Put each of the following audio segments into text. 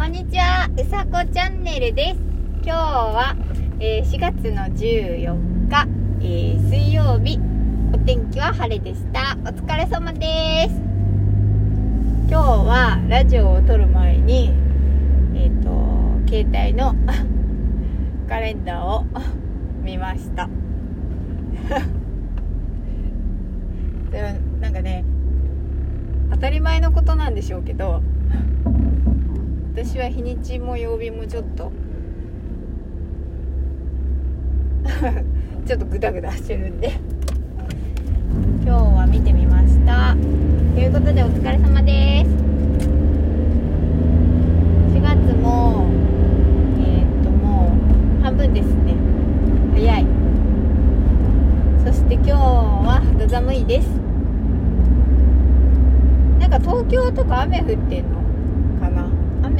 こんにちは、うさこチャンネルです。今日は、えー4月の14日、えー水曜日、お天気は晴れでした。お疲れ様です。今日はラジオを撮る前に、えっ、と、携帯の カレンダーを 見ました。でもなんかね、当たり前のことなんでしょうけど、私は日にちも曜日もちょっと。ちょっとグダグダしてるんで。今日は見てみました。ということでお疲れ様です。4月もえーっともう半分ですね。早い。そして今日は肌寒いです。なんか東京とか雨降ってんの？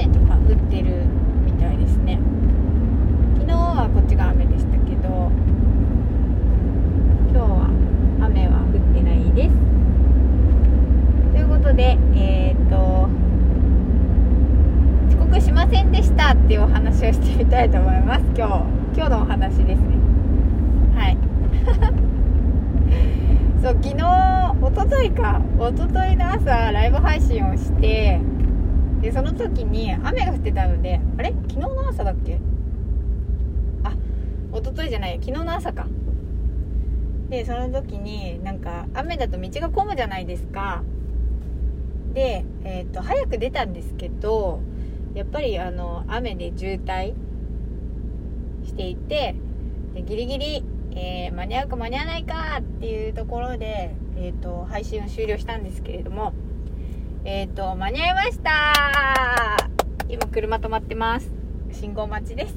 雨とか降ってるみたいですね。昨日はこっちが雨でしたけど今日は雨は降ってないです。ということでえっ、と遅刻しませんでしたっていうお話をしてみたいと思います。今日今日のお話ですね。はい。そう昨日一昨日か。一昨日の朝ライブ配信をしてでその時に雨が降ってたのであれ？昨日の朝だっけ？あ一昨日じゃない昨日の朝か。でその時になんか雨だと道が混むじゃないですか。で、えー、と早く出たんですけどやっぱりあの雨で渋滞していてでギリギリ、えー間に合うか間に合わないかっていうところで、えー、と配信を終了したんですけれどもえっ、ー、と、間に合いました今車止まってます。信号待ちです。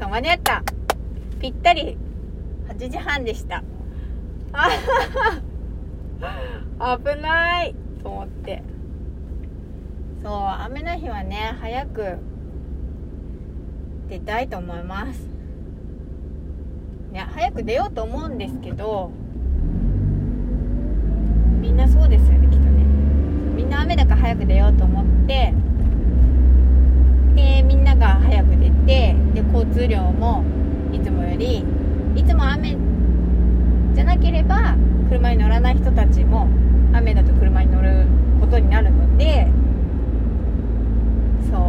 そう、間に合ったぴったり8時半でした。あはは危ないと思って。そう、雨の日はね、早く出たいと思います。ね、早く出ようと思うんですけど、みんなそうですよね、きっとね。雨だから早く出ようと思ってでみんなが早く出てで交通量もいつもよりいつも雨じゃなければ車に乗らない人たちも雨だと車に乗ることになるのでそう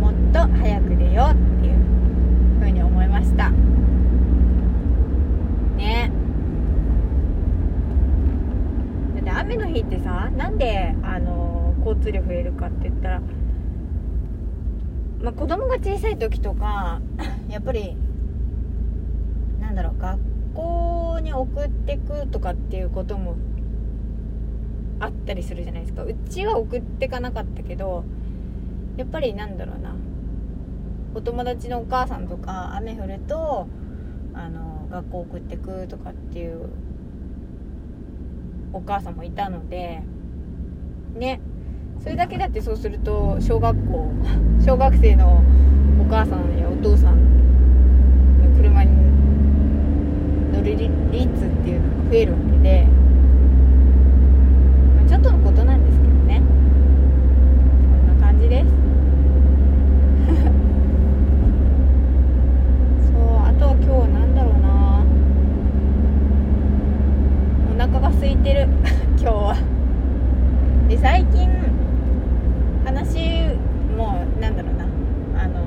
もっと早く出ようっていうふうに思いましたねだって雨の日ってさなんであの交通量増えるかって言ったら、まあ、子供が小さい時とか やっぱりなんだろう学校に送ってくとかっていうこともあったりするじゃないですか。うちは送ってかなかったけどやっぱりなんだろうな。お友達のお母さんとか雨降るとあの学校送ってくとかっていうお母さんもいたのでね。それだけだってそうすると小学校 小学生のお母さんやお父さんの車に乗る率っていうのが増えるわけで、まあちょっとのことなんですけどねそんな感じですそうあとは今日なんだろうなお腹が空いてる。今日は。で最近話もうなんだろうな。あの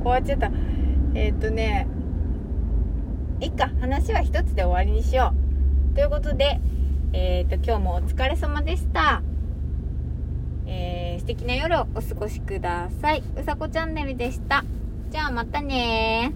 終わっちゃった。えーっ、とねいっか。話は一つで終わりにしよう。ということでえーっ、と今日もお疲れ様でした。えー素敵な夜をお過ごしください。うさこチャンネルでした。じゃあまたね